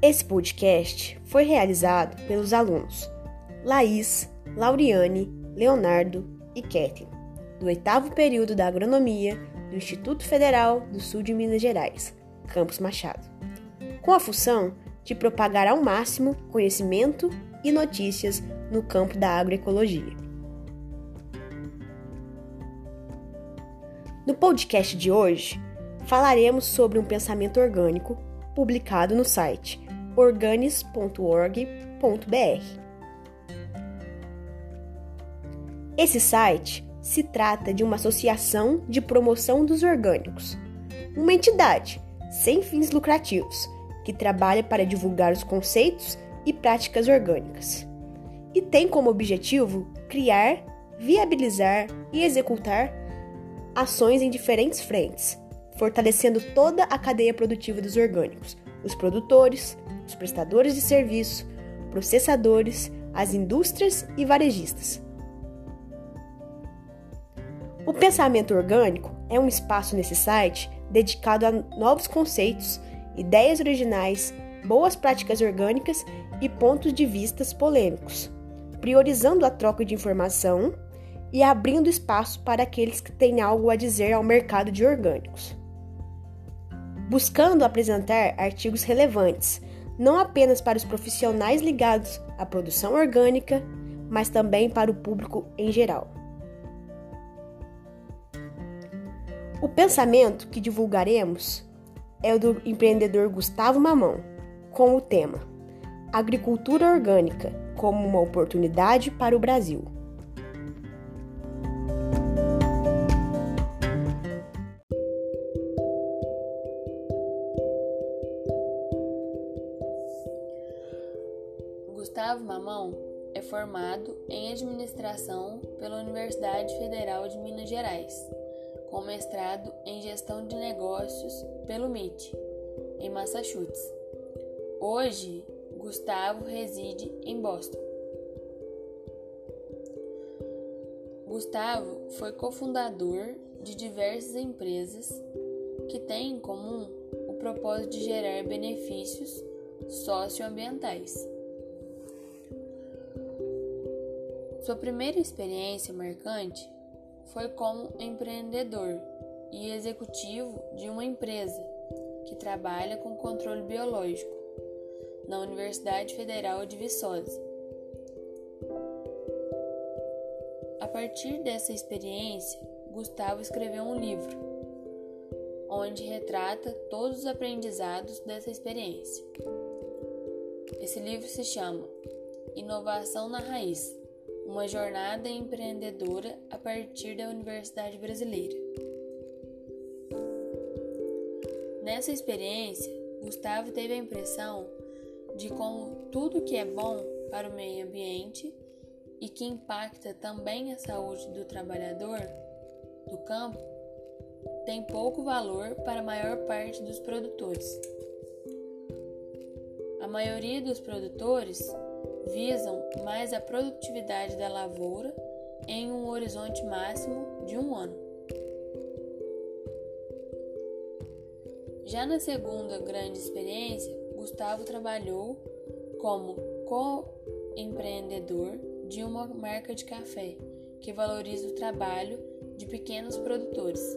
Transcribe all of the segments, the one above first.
Esse podcast foi realizado pelos alunos Laís, Lauriane, Leonardo e Kathleen, do oitavo período da Agronomia do Instituto Federal do Sul de Minas Gerais, Campus Machado, com a função de propagar ao máximo conhecimento e notícias no campo da agroecologia. No podcast de hoje, falaremos sobre um pensamento orgânico publicado no site organis.org.br. Esse site se trata de uma associação de promoção dos orgânicos, uma entidade sem fins lucrativos que trabalha para divulgar os conceitos e práticas orgânicas e tem como objetivo criar, viabilizar e executar ações em diferentes frentes, fortalecendo toda a cadeia produtiva dos orgânicos, os produtores, os prestadores de serviço, processadores, as indústrias e varejistas. O pensamento orgânico é um espaço nesse site dedicado a novos conceitos, ideias originais, boas práticas orgânicas e pontos de vistas polêmicos, priorizando a troca de informação e abrindo espaço para aqueles que têm algo a dizer ao mercado de orgânicos. Buscando apresentar artigos relevantes não apenas para os profissionais ligados à produção orgânica, mas também para o público em geral. O pensamento que divulgaremos é o do empreendedor Gustavo Mamão, com o tema Agricultura Orgânica como uma oportunidade para o Brasil. Gustavo Mamão é formado em administração pela Universidade Federal de Minas Gerais, com mestrado em gestão de negócios pelo MIT, em Massachusetts. Hoje, Gustavo reside em Boston. Gustavo foi cofundador de diversas empresas que têm em comum o propósito de gerar benefícios socioambientais. Sua primeira experiência marcante foi como empreendedor e executivo de uma empresa que trabalha com controle biológico na Universidade Federal de Viçosa. A partir dessa experiência, Gustavo escreveu um livro onde retrata todos os aprendizados dessa experiência. Esse livro se chama Inovação na Raiz uma jornada empreendedora a partir da Universidade Brasileira. Nessa experiência, Gustavo teve a impressão de como tudo que é bom para o meio ambiente e que impacta também a saúde do trabalhador do campo tem pouco valor para a maior parte dos produtores. A maioria dos produtores visam mais a produtividade da lavoura em um horizonte máximo de um ano. Já na segunda grande experiência, Gustavo trabalhou como co-empreendedor de uma marca de café que valoriza o trabalho de pequenos produtores.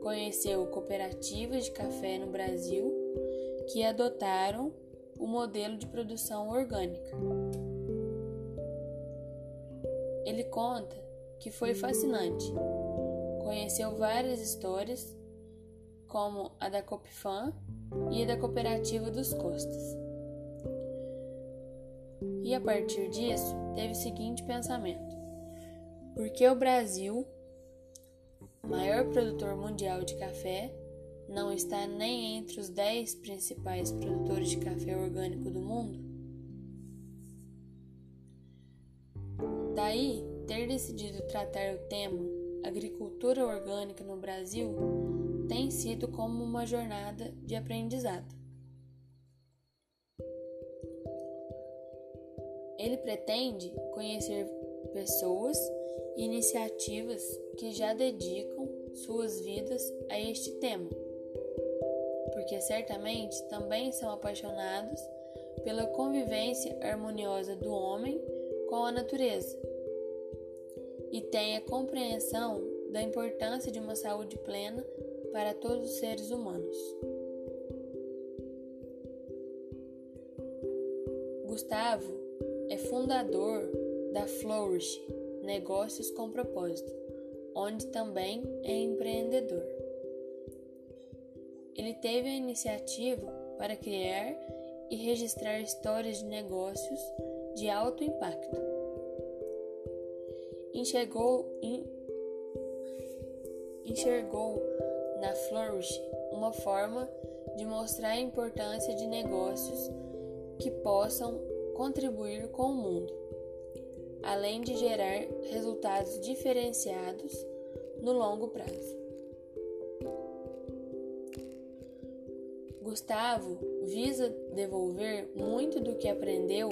Conheceu cooperativas de café no Brasil que adotaram o modelo de produção orgânica. Ele conta que foi fascinante. Conheceu várias histórias, como a da Copfan e a da Cooperativa dos Costas. E a partir disso, teve o seguinte pensamento: por que o Brasil, maior produtor mundial de café, não está nem entre os 10 principais produtores de café orgânico do mundo? Daí, ter decidido tratar o tema agricultura orgânica no Brasil tem sido como uma jornada de aprendizado. Ele pretende conhecer pessoas e iniciativas que já dedicam suas vidas a este tema porque certamente também são apaixonados pela convivência harmoniosa do homem com a natureza e têm a compreensão da importância de uma saúde plena para todos os seres humanos. Gustavo é fundador da Flourish Negócios com Propósito, onde também é empreendedor. Ele teve a iniciativa para criar e registrar histórias de negócios de alto impacto. Enxergou, enxergou na Flourish uma forma de mostrar a importância de negócios que possam contribuir com o mundo, além de gerar resultados diferenciados no longo prazo. Gustavo visa devolver muito do que aprendeu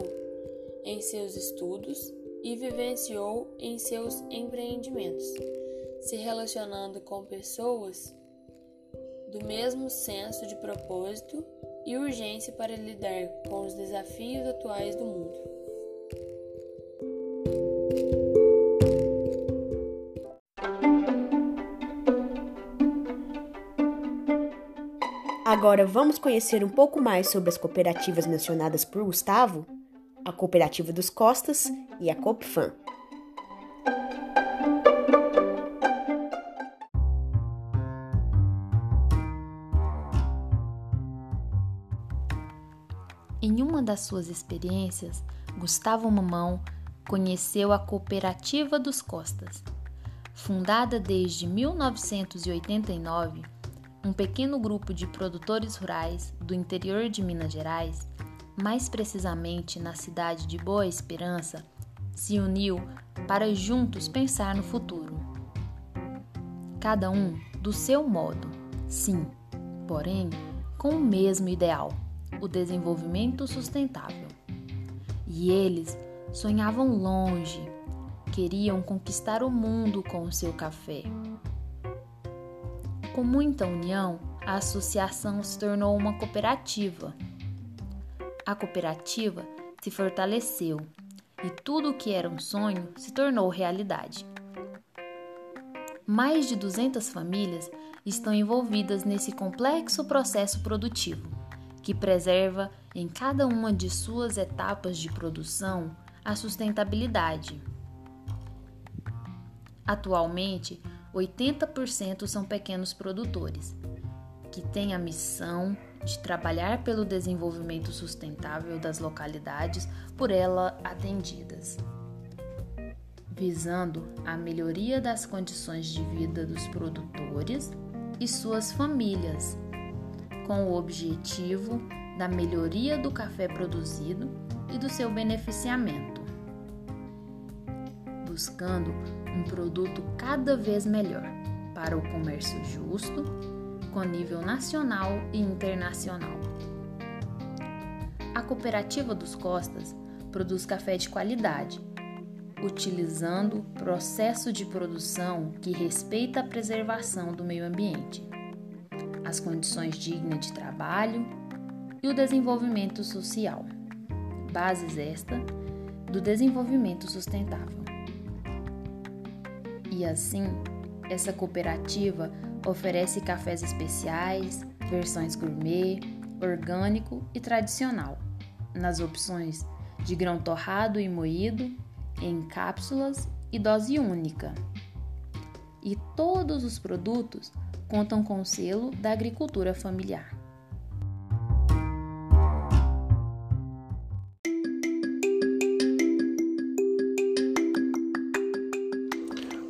em seus estudos e vivenciou em seus empreendimentos, se relacionando com pessoas do mesmo senso de propósito e urgência para lidar com os desafios atuais do mundo. Agora vamos conhecer um pouco mais sobre as cooperativas mencionadas por Gustavo, a Cooperativa dos Costas e a Copfam. Em uma das suas experiências, Gustavo Mamão conheceu a Cooperativa dos Costas. Fundada desde 1989, um pequeno grupo de produtores rurais do interior de Minas Gerais, mais precisamente na cidade de Boa Esperança, se uniu para juntos pensar no futuro. Cada um do seu modo, sim, porém com o mesmo ideal, o desenvolvimento sustentável. E eles sonhavam longe, queriam conquistar o mundo com o seu café. Com muita união, a associação se tornou uma cooperativa. A cooperativa se fortaleceu e tudo o que era um sonho se tornou realidade. Mais de 200 famílias estão envolvidas nesse complexo processo produtivo, que preserva em cada uma de suas etapas de produção a sustentabilidade. Atualmente, 80% são pequenos produtores, que têm a missão de trabalhar pelo desenvolvimento sustentável das localidades por ela atendidas, visando a melhoria das condições de vida dos produtores e suas famílias, com o objetivo da melhoria do café produzido e do seu beneficiamento, buscando um produto cada vez melhor para o comércio justo, com nível nacional e internacional. A Cooperativa dos Costas produz café de qualidade, utilizando processo de produção que respeita a preservação do meio ambiente, as condições dignas de trabalho e o desenvolvimento social. Bases esta do desenvolvimento sustentável. E assim, essa cooperativa oferece cafés especiais, versões gourmet, orgânico e tradicional, nas opções de grão torrado e moído, em cápsulas e dose única. E todos os produtos contam com o selo da agricultura familiar.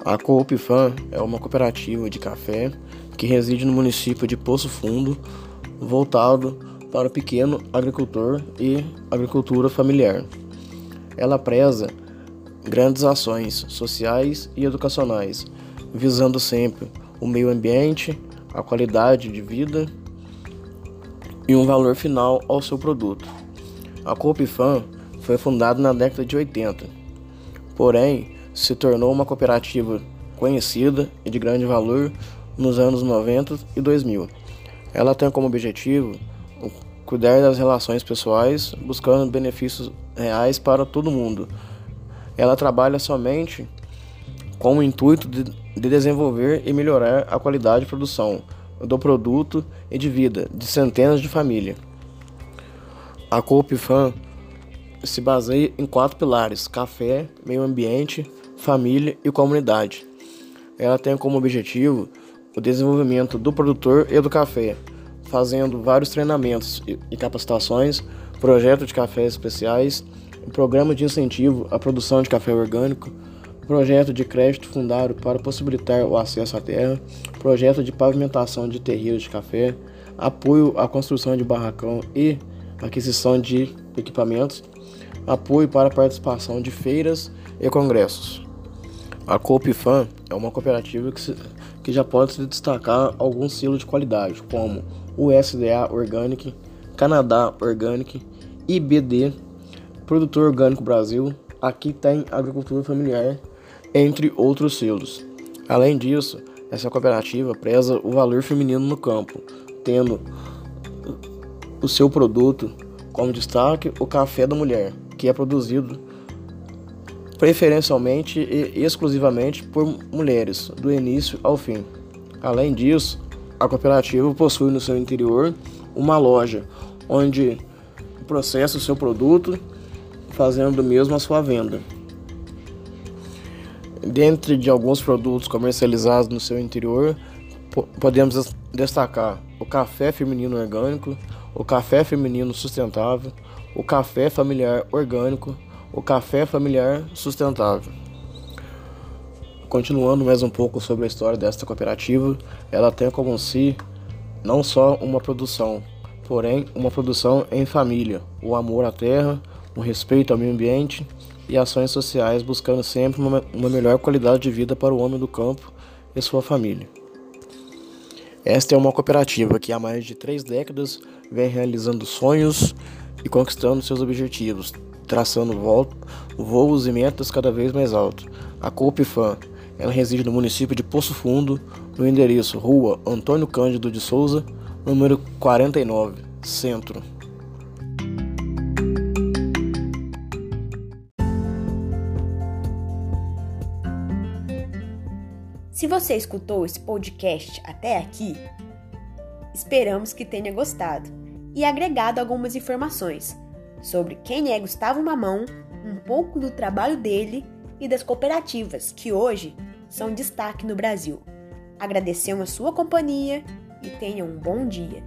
A Coopfam é uma cooperativa de café que reside no município de Poço Fundo, voltado para o pequeno agricultor e agricultura familiar. Ela preza grandes ações sociais e educacionais, visando sempre o meio ambiente, a qualidade de vida e um valor final ao seu produto. A Coopfam foi fundada na década de 80, porém se tornou uma cooperativa conhecida e de grande valor nos anos 90 e 2000. Ela tem como objetivo cuidar das relações pessoais, buscando benefícios reais para todo mundo. Ela trabalha somente com o intuito de, de desenvolver e melhorar a qualidade de produção do produto e de vida de centenas de famílias. A Coop Fan se baseia em quatro pilares: café, meio ambiente, família e comunidade. Ela tem como objetivo o desenvolvimento do produtor e do café, fazendo vários treinamentos e capacitações, projetos de cafés especiais, programa de incentivo à produção de café orgânico, projeto de crédito fundário para possibilitar o acesso à terra, projeto de pavimentação de terreiros de café, apoio à construção de barracão e aquisição de equipamentos, apoio para a participação de feiras e congressos. A Coopfan é uma cooperativa que, se, que já pode se destacar alguns selos de qualidade, como USDA Organic, Canadá Organic, IBD, Produtor Orgânico Brasil, Aqui tem Agricultura Familiar, entre outros selos. Além disso, essa cooperativa preza o valor feminino no campo, tendo o seu produto como destaque o café da mulher, que é produzido preferencialmente e exclusivamente por mulheres, do início ao fim. Além disso, a cooperativa possui no seu interior uma loja onde processa o seu produto, fazendo mesmo a sua venda. Dentre de alguns produtos comercializados no seu interior, podemos destacar o café feminino orgânico, o café feminino sustentável, o café familiar orgânico, o café familiar sustentável. Continuando mais um pouco sobre a história desta cooperativa, ela tem como si não só uma produção, porém uma produção em família, o amor à terra, o respeito ao meio ambiente e ações sociais, buscando sempre uma, melhor qualidade de vida para o homem do campo e sua família. Esta é uma cooperativa que há mais de três décadas vem realizando sonhos e conquistando seus objetivos, traçando voos e metas cada vez mais altos. A Coopfan, ela reside no município de Poço Fundo, no endereço Rua Antônio Cândido de Souza, número 49, Centro. Se você escutou esse podcast até aqui, esperamos que tenha gostado e agregado algumas informações sobre quem é Gustavo Mamão, um pouco do trabalho dele e das cooperativas que hoje são destaque no Brasil. Agradecemos a sua companhia e tenha um bom dia.